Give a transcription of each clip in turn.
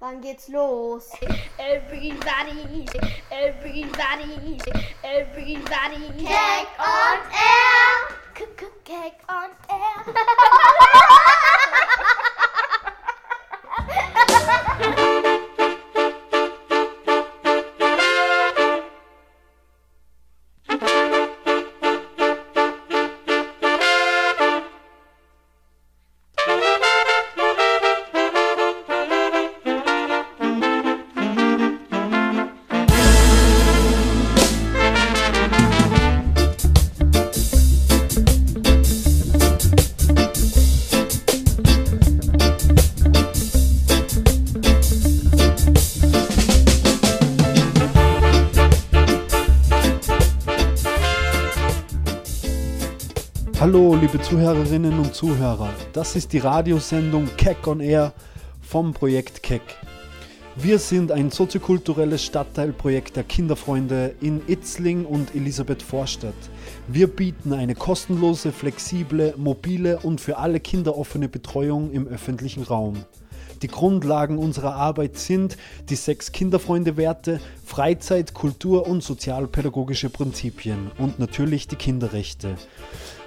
Wann geht's los? Everybody, everybody, everybody. Cake on air! Cake on air. Zuhörerinnen und Zuhörer. Das ist die Radiosendung Keck on Air vom Projekt Keck. Wir sind ein soziokulturelles Stadtteilprojekt der Kinderfreunde in Itzling und Elisabeth Vorstadt. Wir bieten eine kostenlose, flexible, mobile und für alle Kinder offene Betreuung im öffentlichen Raum. Die Grundlagen unserer Arbeit sind die sechs Kinderfreunde-Werte, Freizeit, Kultur und sozialpädagogische Prinzipien und natürlich die Kinderrechte.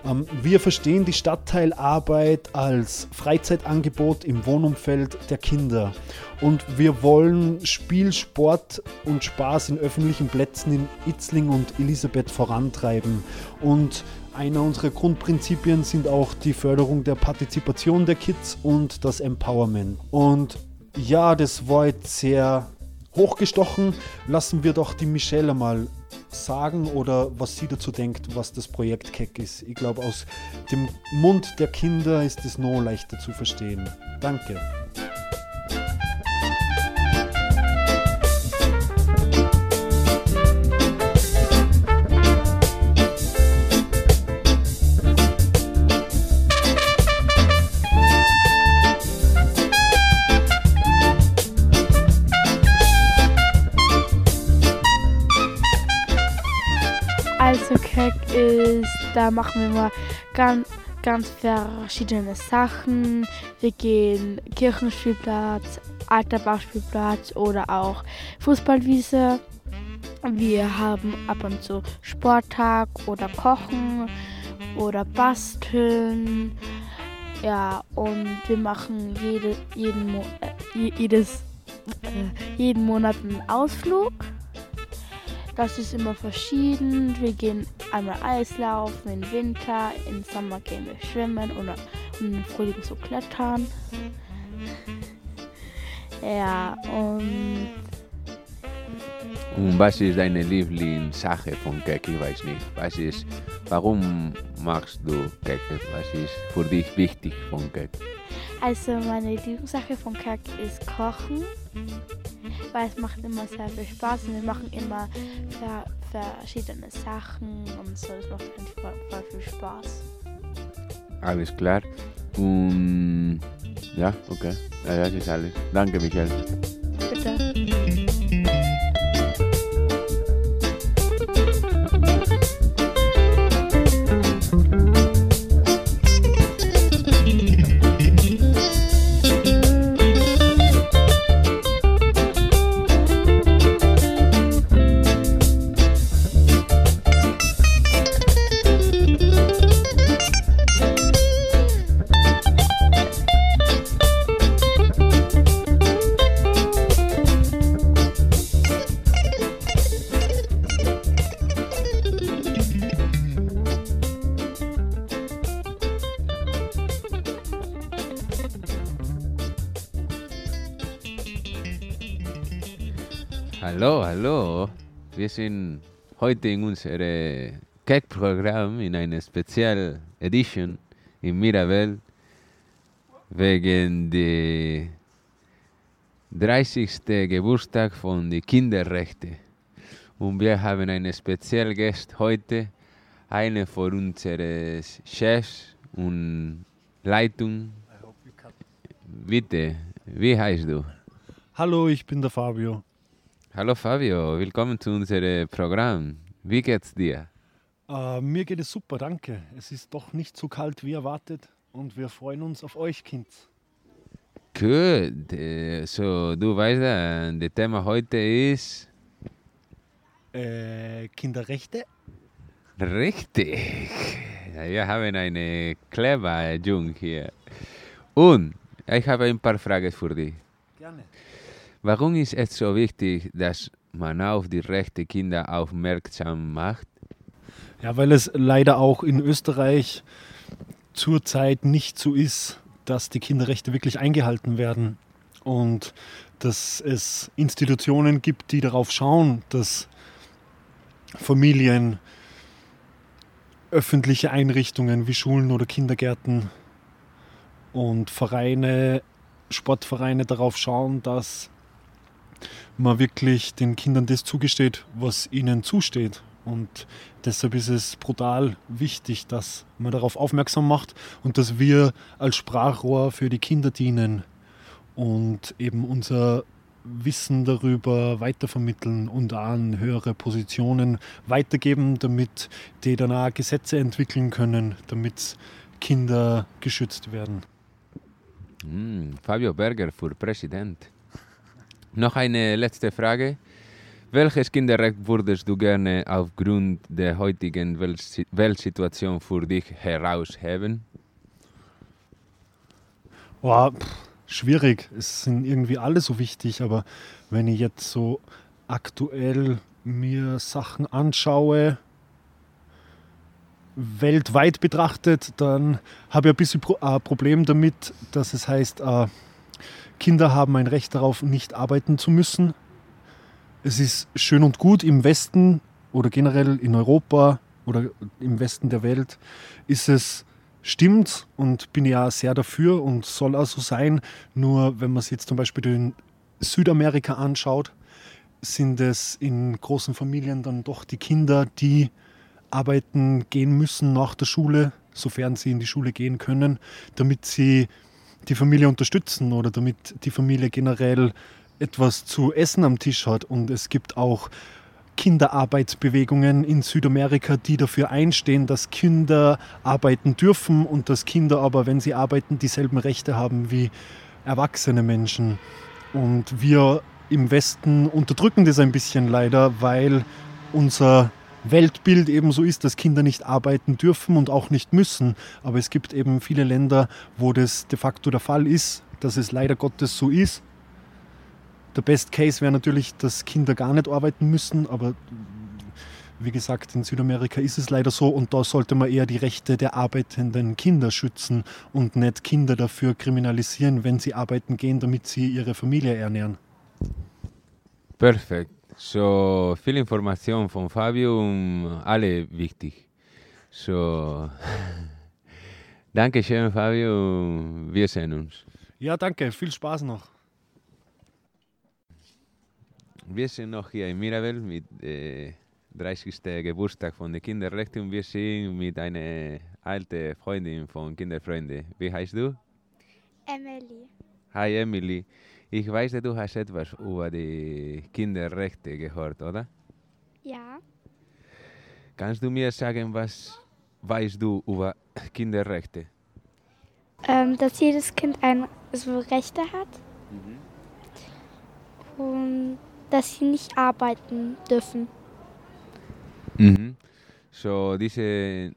Ähm, Wir verstehen die Stadtteilarbeit als Freizeitangebot im Wohnumfeld der Kinder. Und wir wollen Spiel, Sport und Spaß in öffentlichen Plätzen in Itzling und Elisabeth vorantreiben. Und einer unserer Grundprinzipien sind auch die Förderung der Partizipation der Kids und das Empowerment. Und ja, das war jetzt sehr hochgestochen. Lassen wir doch die Michelle mal sagen oder was sie dazu denkt, was das Projekt Keck ist. Ich glaube, aus dem Mund der Kinder ist es noch leichter zu verstehen. Danke. Keck ist, da machen wir mal ganz, ganz verschiedene Sachen. Wir gehen Kirchenspielplatz, alter Bauspielplatz oder auch Fußballwiese. Wir haben ab und zu Sporttag oder Kochen oder Basteln. Ja, und wir machen jede, jeden, Mo äh, je- jedes, äh, jeden Monat einen Ausflug. Das ist immer verschieden. Wir gehen einmal Eislaufen im Winter, im Sommer gehen wir schwimmen oder im Frühling so klettern. Ja, und Und was ist deine Lieblingssache von Keck? Ich weiß nicht. Was ist, warum machst du Keck? Was ist für dich wichtig von Keck? also meine Lieblingssache von Kack ist Kochen, weil es macht immer sehr viel Spaß und wir machen immer ver verschiedene Sachen und so. Es macht eigentlich voll, voll viel Spaß. Alles klar. Und ja, okay. Ja, das ist alles. Danke, Michael. Bitte. Sind heute in unserem Keck-Programm in einer Special Edition in Mirabel wegen der 30. Geburtstag von den Kinderrechten. Und wir haben einen speziellen Gast heute, eine von unseren Chefs und Leitung. Bitte, wie heißt du? Hallo, ich bin der Fabio. Hallo Fabio, willkommen zu unserem Programm. Wie geht's dir? Äh, mir geht es super, danke. Es ist doch nicht so kalt wie erwartet und wir freuen uns auf euch, Kids. Gut, äh, so du weißt, äh, das Thema heute ist Äh, Kinderrechte? richtig. Wir haben eine clever Jung hier. Und ich habe ein paar Fragen für dich. Gerne. Warum ist es so wichtig, dass man auf die Rechte Kinder aufmerksam macht? Ja, weil es leider auch in Österreich zurzeit nicht so ist, dass die Kinderrechte wirklich eingehalten werden und dass es Institutionen gibt, die darauf schauen, dass Familien, öffentliche Einrichtungen wie Schulen oder Kindergärten und Vereine, Sportvereine darauf schauen, dass man wirklich den Kindern das zugesteht, was ihnen zusteht. Und deshalb ist es brutal wichtig, dass man darauf aufmerksam macht und dass wir als Sprachrohr für die Kinder dienen und eben unser Wissen darüber weitervermitteln und an höhere Positionen weitergeben, damit die danach Gesetze entwickeln können, damit Kinder geschützt werden. Hm, Fabio Berger für Präsident. Noch eine letzte Frage. Welches Kinderrecht würdest du gerne aufgrund der heutigen Weltsi- Weltsituation für dich herausheben? Boah, schwierig. Es sind irgendwie alle so wichtig, aber wenn ich jetzt so aktuell mir Sachen anschaue, weltweit betrachtet, dann habe ich ein bisschen ein Problem damit, dass es heißt, äh, Kinder haben ein Recht darauf, nicht arbeiten zu müssen. Es ist schön und gut im Westen oder generell in Europa oder im Westen der Welt ist es stimmt und bin ja sehr dafür und soll auch so sein. Nur wenn man sich jetzt zum Beispiel den Südamerika anschaut, sind es in großen Familien dann doch die Kinder, die arbeiten gehen müssen nach der Schule, sofern sie in die Schule gehen können, damit sie die Familie unterstützen oder damit die Familie generell etwas zu essen am Tisch hat. Und es gibt auch Kinderarbeitsbewegungen in Südamerika, die dafür einstehen, dass Kinder arbeiten dürfen und dass Kinder aber, wenn sie arbeiten, dieselben Rechte haben wie erwachsene Menschen. Und wir im Westen unterdrücken das ein bisschen leider, weil unser Weltbild eben so ist, dass Kinder nicht arbeiten dürfen und auch nicht müssen. Aber es gibt eben viele Länder, wo das de facto der Fall ist, dass es leider Gottes so ist. Der Best Case wäre natürlich, dass Kinder gar nicht arbeiten müssen, aber wie gesagt, in Südamerika ist es leider so und da sollte man eher die Rechte der arbeitenden Kinder schützen und nicht Kinder dafür kriminalisieren, wenn sie arbeiten gehen, damit sie ihre Familie ernähren. Perfekt. So viel Information von Fabio und alle wichtig. So, danke schön, Fabio. Wir sehen uns. Ja, danke, viel Spaß noch. Wir sind noch hier in Mirabel mit äh, 30. Geburtstag von den Kinderrechten und wir sind mit einer alten Freundin von Kinderfreunde. Wie heißt du? Emily. Hi Emily. Ich weiß, du hast etwas über die Kinderrechte gehört, oder? Ja. Kannst du mir sagen, was weißt du über Kinderrechte? Ähm, dass jedes Kind ein, so Rechte hat. Und dass sie nicht arbeiten dürfen. Mhm. So, diese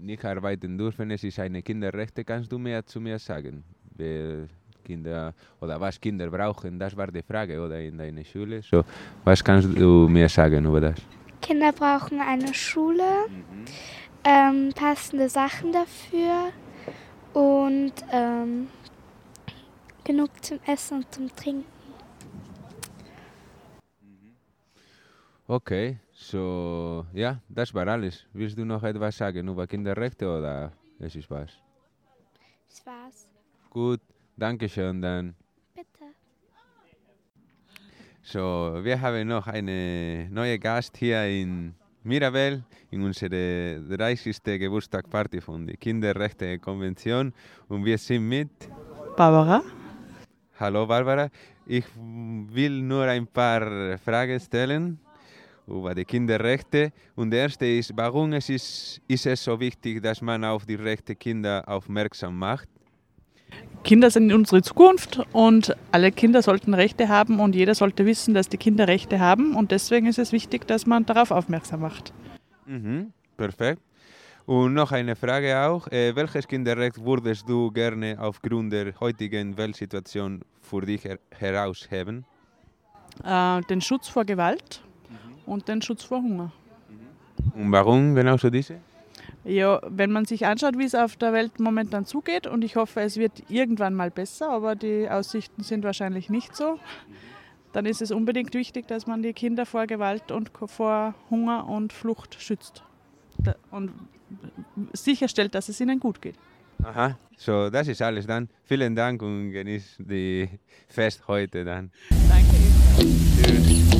nicht arbeiten dürfen, es ist eine Kinderrechte. Kannst du mehr zu mir sagen? Wer Kinder oder was Kinder brauchen, das war die Frage, oder in deiner Schule. So, was kannst du mir sagen über das? Kinder brauchen eine Schule, ähm, passende Sachen dafür und ähm, genug zum Essen und zum Trinken. Okay, so, ja, das war alles. Willst du noch etwas sagen über Kinderrechte oder es ist was? Das war's. Gut, danke schön dann. Bitte. So, wir haben noch eine neue Gast hier in Mirabel, in unserer 30. Geburtstagsparty von der Kinderrechte-Konvention. Und wir sind mit, Barbara? hallo Barbara, ich will nur ein paar Fragen stellen über die Kinderrechte. Und die erste ist, warum es ist, ist es so wichtig, dass man auf die Rechte Kinder aufmerksam macht? Kinder sind unsere Zukunft und alle Kinder sollten Rechte haben und jeder sollte wissen, dass die Kinder Rechte haben und deswegen ist es wichtig, dass man darauf aufmerksam macht. Mhm, perfekt. Und noch eine Frage auch. Äh, welches Kinderrecht würdest du gerne aufgrund der heutigen Weltsituation für dich her herausheben? Äh, den Schutz vor Gewalt und den Schutz vor Hunger. Und warum genau so diese? Ja, wenn man sich anschaut, wie es auf der Welt momentan zugeht, und ich hoffe, es wird irgendwann mal besser, aber die Aussichten sind wahrscheinlich nicht so, dann ist es unbedingt wichtig, dass man die Kinder vor Gewalt und vor Hunger und Flucht schützt und sicherstellt, dass es ihnen gut geht. Aha, so das ist alles dann. Vielen Dank und genieß die Fest heute dann. Danke. Some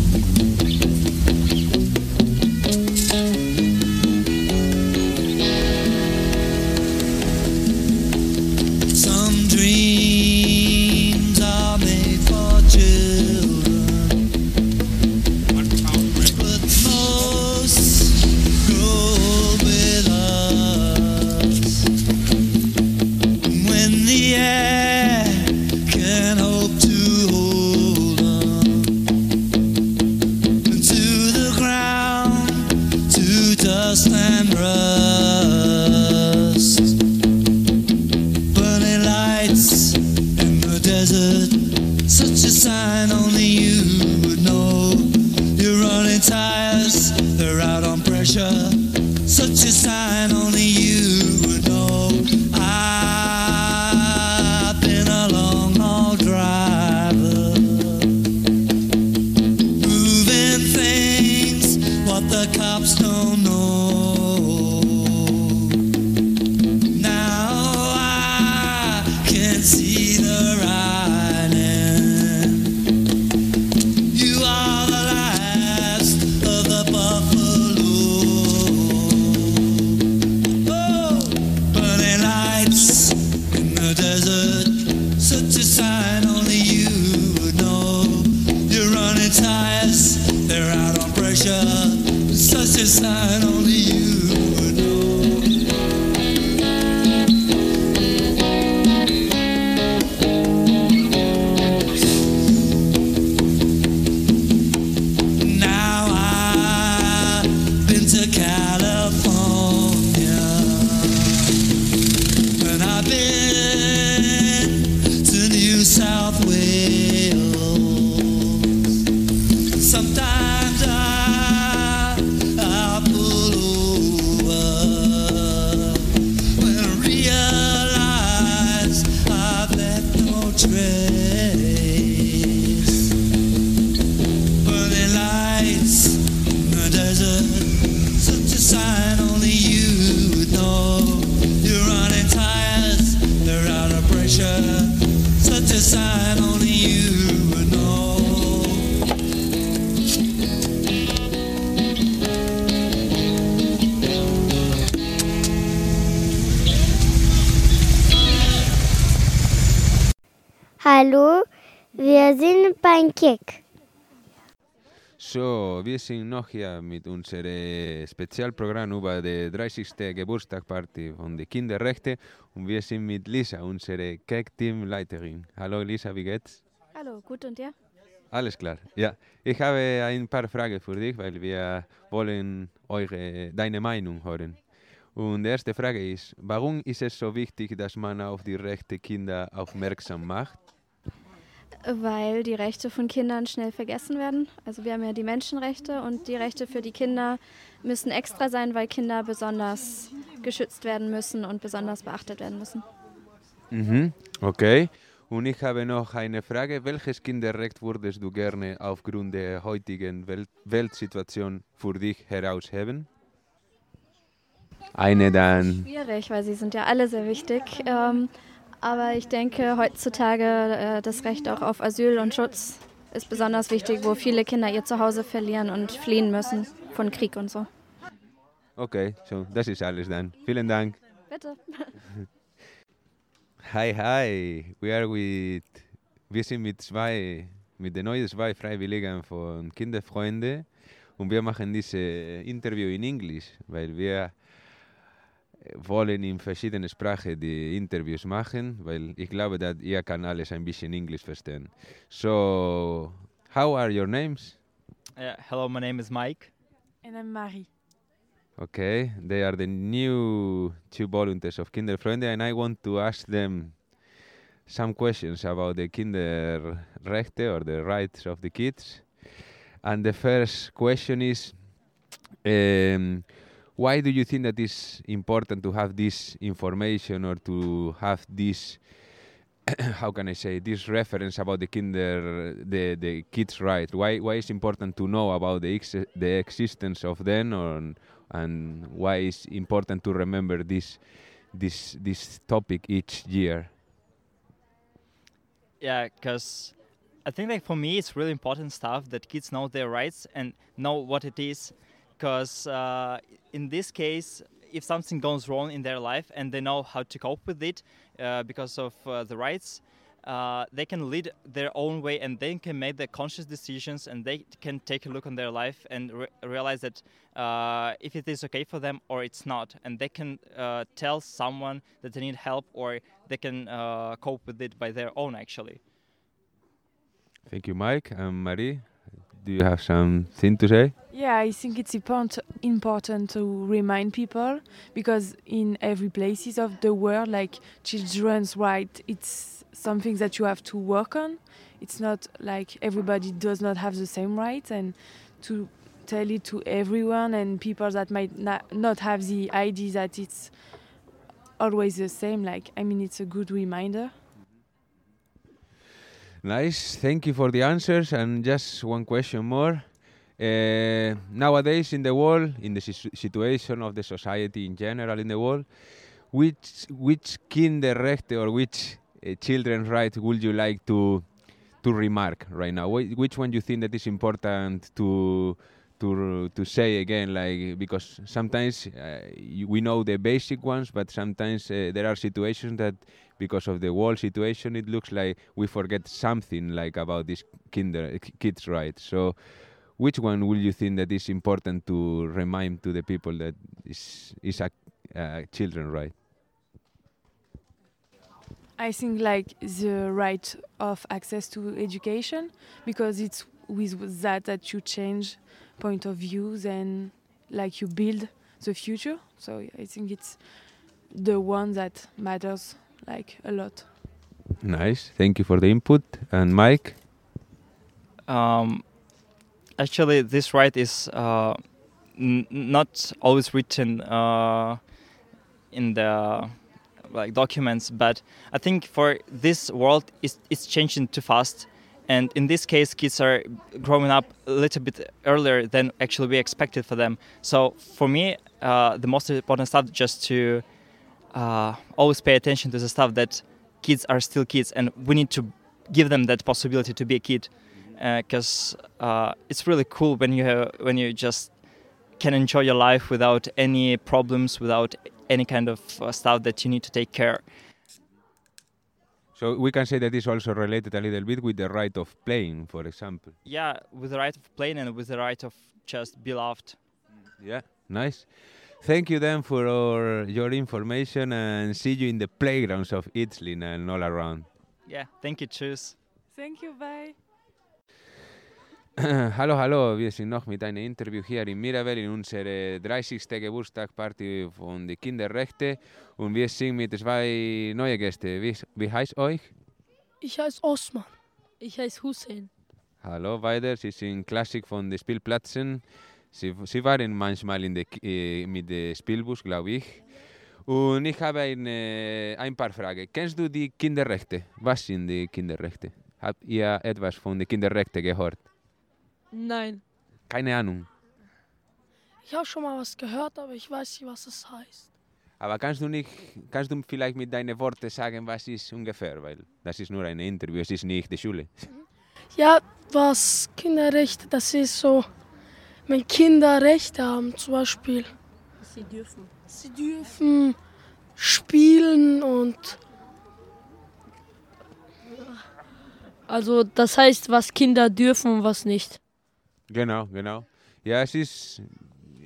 Such a sign only you would know. You're running tires, they're out of pressure. Such a sign only you would know. Hallo, wir sind Kick. So, wir sind noch hier mit unserem Spezialprogramm über die 30. Geburtstagsparty von den Kinderrechten und wir sind mit Lisa, unsere Cake-Team-Leiterin. Hallo Lisa, wie geht's? Hallo, gut und dir? Alles klar. Ja, ich habe ein paar Fragen für dich, weil wir wollen eure, deine Meinung hören. Und die erste Frage ist, warum ist es so wichtig, dass man auf die Rechte Kinder aufmerksam macht? Weil die Rechte von Kindern schnell vergessen werden. Also wir haben ja die Menschenrechte und die Rechte für die Kinder müssen extra sein, weil Kinder besonders geschützt werden müssen und besonders beachtet werden müssen. Mhm, okay. Und ich habe noch eine Frage. Welches Kinderrecht würdest du gerne aufgrund der heutigen Welt Weltsituation für dich herausheben? Eine dann. Schwierig, weil sie sind ja alle sehr wichtig. Ähm, aber ich denke, heutzutage äh, das Recht auch auf Asyl und Schutz ist besonders wichtig, wo viele Kinder ihr Zuhause verlieren und fliehen müssen von Krieg und so. Okay, so, das ist alles dann. Vielen Dank. Bitte. Hi, hi. We are with, wir sind mit zwei, mit den neuen zwei Freiwilligen von Kinderfreunde und wir machen dieses Interview in Englisch, weil wir wollen in verschiedenen Sprachen die Interviews machen, weil ich glaube, dass ihr kann alles ein bisschen Englisch verstehen. So, how are your names? Uh, hello, my name is Mike. And I'm Marie. Okay, they are the new two volunteers of Kinderfreunde, and I want to ask them some questions about the Kinderrechte or the rights of the kids. And the first question is um, why do you think that it's important to have this information or to have this how can I say this reference about the kinder the the kids' right? Why why is important to know about the ex- the existence of them or and why is important to remember this this this topic each year? Yeah, because I think like for me it's really important stuff that kids know their rights and know what it is. Because uh, in this case, if something goes wrong in their life and they know how to cope with it uh, because of uh, the rights, uh, they can lead their own way and they can make their conscious decisions and they can take a look on their life and re- realize that uh, if it is okay for them or it's not. And they can uh, tell someone that they need help or they can cope with it by their own actually. Thank you, Mike and Marie. Do you have something to say? Yeah, I think it's important to remind people because in every places of the world, like children's right, it's something that you have to work on. It's not like everybody does not have the same rights, and to tell it to everyone and people that might not have the idea that it's always the same. Like, I mean, it's a good reminder. Nice. Thank you for the answers. And just one question more. Uh, nowadays, in the world, in the situ- situation of the society in general in the world, which which kinderrechte or which uh, children's right would you like to to remark right now? Wh- which one you think that is important to to to say again? Like because sometimes uh, we know the basic ones, but sometimes uh, there are situations that because of the world situation, it looks like we forget something like about this kinder kids' right So, which one will you think that is important to remind to the people that is is a uh, children right? I think like the right of access to education because it's with that that you change point of views and like you build the future. So I think it's the one that matters like a lot. Nice. Thank you for the input. And Mike, Um, actually, this right is uh, n- not always written uh, in the like documents, but I think for this world, it's, it's changing too fast. And in this case, kids are growing up a little bit earlier than actually we expected for them. So for me, uh, the most important stuff just to uh, always pay attention to the stuff that kids are still kids, and we need to give them that possibility to be a kid because uh, it's really cool when you have, when you just can enjoy your life without any problems, without any kind of uh, stuff that you need to take care. So we can say that is also related a little bit with the right of playing, for example. Yeah, with the right of playing and with the right of just be loved. Yeah, nice. Thank you then for all your information and see you in the playgrounds of Itzlin and all around. Yeah, thank you, tschüss. Thank you, bye. hallo, hallo, wir sind noch mit einem Interview hier in Mirabel in unserer 30. Geburtstagparty von die Kinderrechte und wir sind mit zwei neuen Gästen. Wie, wie heißt euch? Ich heiße Osman. Ich heiße Hussein. Hallo weiter, Sie sind Klassik von den Spielplätzen. Sie, Sie waren manchmal in Ki- äh, mit dem Spielbus, glaube ich. Und ich habe eine, ein paar Fragen. Kennst du die Kinderrechte? Was sind die Kinderrechte? Habt ihr etwas von den Kinderrechten gehört? Nein. Keine Ahnung. Ich habe schon mal was gehört, aber ich weiß nicht, was es heißt. Aber kannst du nicht, kannst du vielleicht mit deinen Worten sagen, was ist ungefähr? Weil das ist nur ein Interview, es ist nicht die Schule. Ja, was Kinderrechte, das ist so, wenn Kinder Rechte haben, zum Beispiel. Sie dürfen. Sie dürfen spielen und Also das heißt, was Kinder dürfen und was nicht. Genau, genau. Ja, es ist,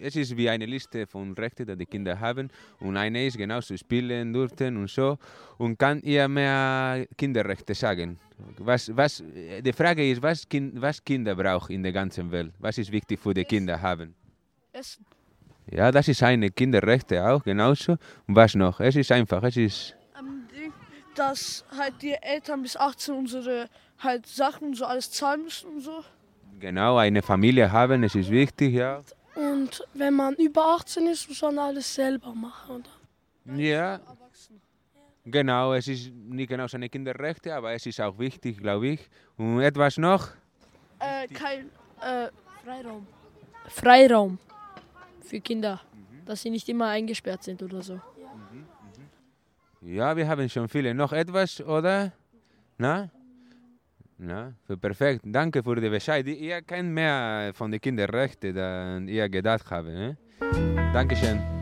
es ist wie eine Liste von Rechten, die die Kinder haben. Und eine ist genauso spielen dürfen und so. Und kann ihr mehr Kinderrechte sagen? Was, was, die Frage ist, was, kind, was Kinder brauchen in der ganzen Welt? Was ist wichtig für die Kinder haben? Essen. Ja, das ist eine Kinderrechte auch, genauso. Und was noch? Es ist einfach, es ist dass halt die Eltern bis 18 unsere halt Sachen und so alles zahlen müssen und so. Genau eine Familie haben, es ist wichtig, ja. Und wenn man über 18 ist, muss man alles selber machen. Oder? Ja, genau, es ist nicht genau seine Kinderrechte, aber es ist auch wichtig, glaube ich. Und etwas noch? Äh, kein äh, Freiraum. Freiraum für Kinder, dass sie nicht immer eingesperrt sind oder so. Ja, wir haben schon viele. Noch etwas, oder? Na? Na, für perfekt. Danke für den Bescheid. Ihr kennt mehr von den Kinderrechten, als ihr gedacht habt. Ne? Dankeschön.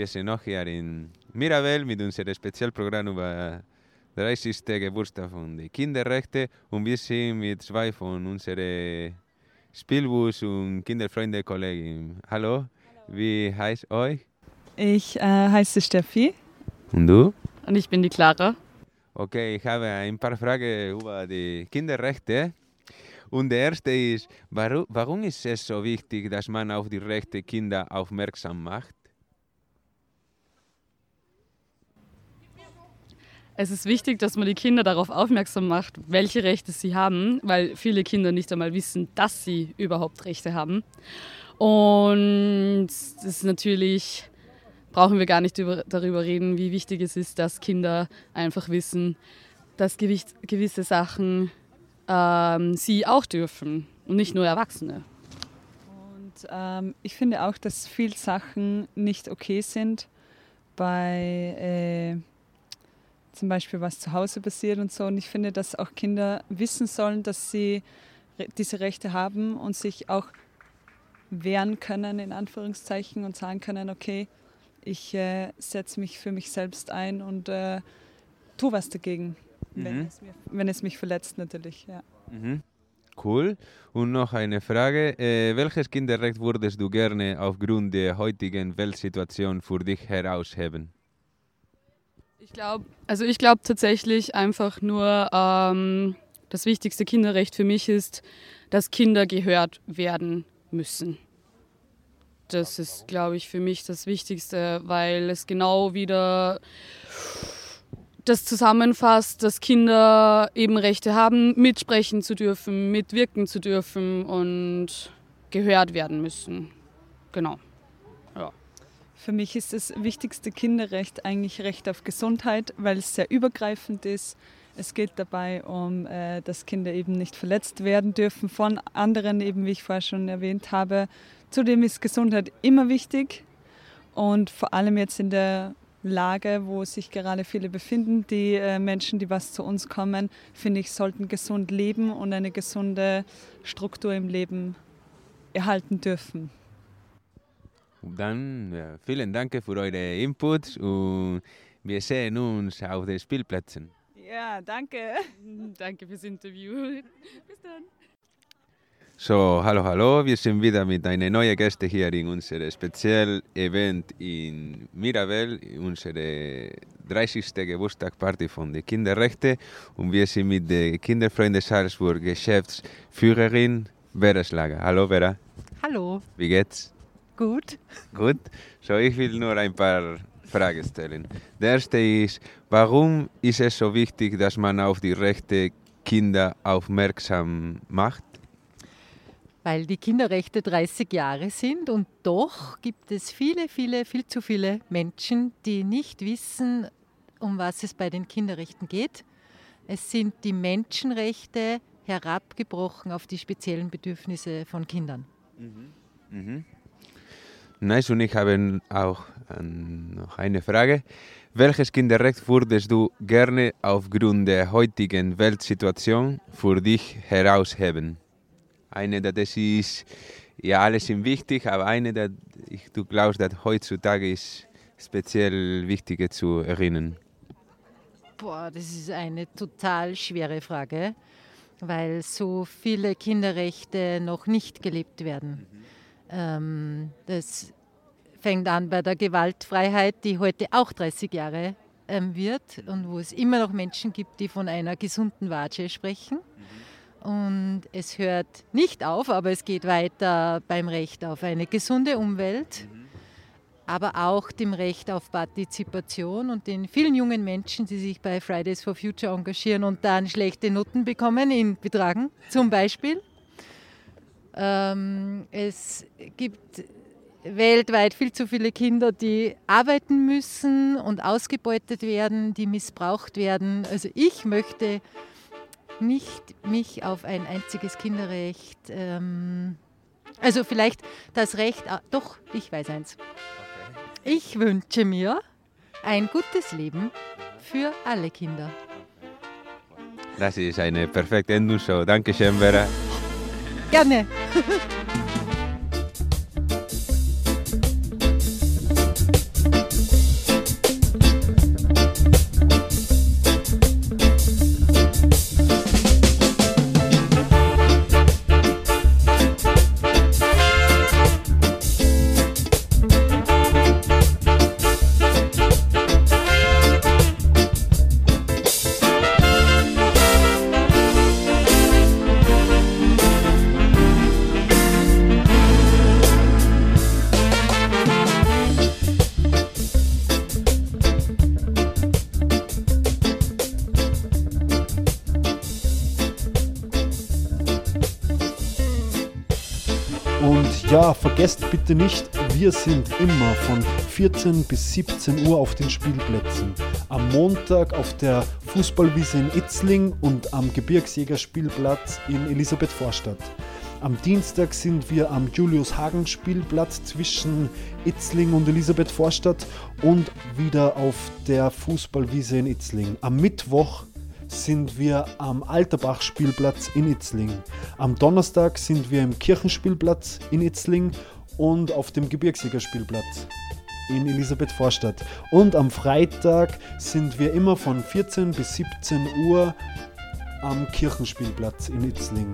Wir sind noch hier in Mirabel mit unserem Spezialprogramm über 30. Geburtstag von den Kinderrechten und wir sind mit zwei von unseren Spielbus- und Kinderfreunde-Kollegen. Hallo, wie heißt euch? Ich äh, heiße Steffi. Und du? Und ich bin die Clara. Okay, ich habe ein paar Fragen über die Kinderrechte. Und die erste ist, warum, warum ist es so wichtig, dass man auf die Rechte Kinder aufmerksam macht? Es ist wichtig, dass man die Kinder darauf aufmerksam macht, welche Rechte sie haben, weil viele Kinder nicht einmal wissen, dass sie überhaupt Rechte haben. Und das ist natürlich, brauchen wir gar nicht über, darüber reden, wie wichtig es ist, dass Kinder einfach wissen, dass gewicht, gewisse Sachen ähm, sie auch dürfen und nicht nur Erwachsene. Und ähm, ich finde auch, dass viele Sachen nicht okay sind bei äh, zum Beispiel was zu Hause passiert und so. Und ich finde, dass auch Kinder wissen sollen, dass sie diese Rechte haben und sich auch wehren können, in Anführungszeichen, und sagen können, okay, ich äh, setze mich für mich selbst ein und äh, tu was dagegen, wenn, Mhm. es mir, wenn es mich verletzt natürlich. Ja. Mhm. Cool. Und noch eine Frage. Äh, welches Kinderrecht würdest du gerne aufgrund der heutigen Weltsituation für dich herausheben? Ich glaube, also ich glaube tatsächlich einfach nur, ähm, das wichtigste Kinderrecht für mich ist, dass Kinder gehört werden müssen. Das ist, glaube ich, für mich das Wichtigste, weil es genau wieder das zusammenfasst, dass Kinder eben Rechte haben, mitsprechen zu dürfen, mitwirken zu dürfen und gehört werden müssen. Genau. Für mich ist das wichtigste Kinderrecht eigentlich Recht auf Gesundheit, weil es sehr übergreifend ist. Es geht dabei um, äh, dass Kinder eben nicht verletzt werden dürfen von anderen, eben wie ich vorher schon erwähnt habe. Zudem ist Gesundheit immer wichtig und vor allem jetzt in der Lage, wo sich gerade viele befinden, die äh, Menschen, die was zu uns kommen, finde ich, sollten gesund leben und eine gesunde Struktur im Leben erhalten dürfen. Dann ja, vielen Dank für eure Inputs und wir sehen uns auf den Spielplätzen. Ja, danke. Danke fürs Interview. Bis dann. So, hallo, hallo, wir sind wieder mit einer neuen Gäste hier in unserem Spezial-Event in Mirabel, unsere 30. Geburtstagsparty von den Kinderrechten. Und wir sind mit der Kinderfreunde Salzburg Geschäftsführerin Vera Schlager. Hallo Vera, Hallo, wie geht's? Gut. Gut. So, ich will nur ein paar Fragen stellen. Der erste ist, warum ist es so wichtig, dass man auf die Rechte Kinder aufmerksam macht? Weil die Kinderrechte 30 Jahre sind und doch gibt es viele, viele, viel zu viele Menschen, die nicht wissen, um was es bei den Kinderrechten geht. Es sind die Menschenrechte herabgebrochen auf die speziellen Bedürfnisse von Kindern. Mhm. Nice, und ich habe auch noch eine Frage. Welches Kinderrecht würdest du gerne aufgrund der heutigen Weltsituation für dich herausheben? Eine, das ist, ja, alle sind wichtig, aber eine, dass ich, du glaubst, dass heutzutage ist speziell wichtige zu erinnern. Boah, das ist eine total schwere Frage, weil so viele Kinderrechte noch nicht gelebt werden. Ähm, das fängt an bei der Gewaltfreiheit, die heute auch 30 Jahre ähm, wird und wo es immer noch Menschen gibt, die von einer gesunden Watsche sprechen. Und es hört nicht auf, aber es geht weiter beim Recht auf eine gesunde Umwelt, aber auch dem Recht auf Partizipation und den vielen jungen Menschen, die sich bei Fridays for Future engagieren und dann schlechte Noten bekommen in Betragen zum Beispiel. Ähm, es gibt weltweit viel zu viele Kinder, die arbeiten müssen und ausgebeutet werden, die missbraucht werden. Also ich möchte nicht mich auf ein einziges Kinderrecht, ähm, also vielleicht das Recht, ah, doch, ich weiß eins. Ich wünsche mir ein gutes Leben für alle Kinder. Das ist eine perfekte Endungsshow. Dankeschön, Vera. Gerne. Und vergesst nicht, wir sind immer von 14 bis 17 Uhr auf den Spielplätzen. Am Montag auf der Fußballwiese in Itzling und am Gebirgsjägerspielplatz in Elisabeth-Vorstadt. Am Dienstag sind wir am Julius-Hagen-Spielplatz zwischen Itzling und Elisabeth-Vorstadt und wieder auf der Fußballwiese in Itzling. Am Mittwoch sind wir am Alterbach-Spielplatz in Itzling. Am Donnerstag sind wir im Kirchenspielplatz in Itzling und auf dem Gebirgsjägerspielplatz in Elisabeth-Vorstadt. Und am Freitag sind wir immer von 14 bis 17 Uhr am Kirchenspielplatz in Itzling.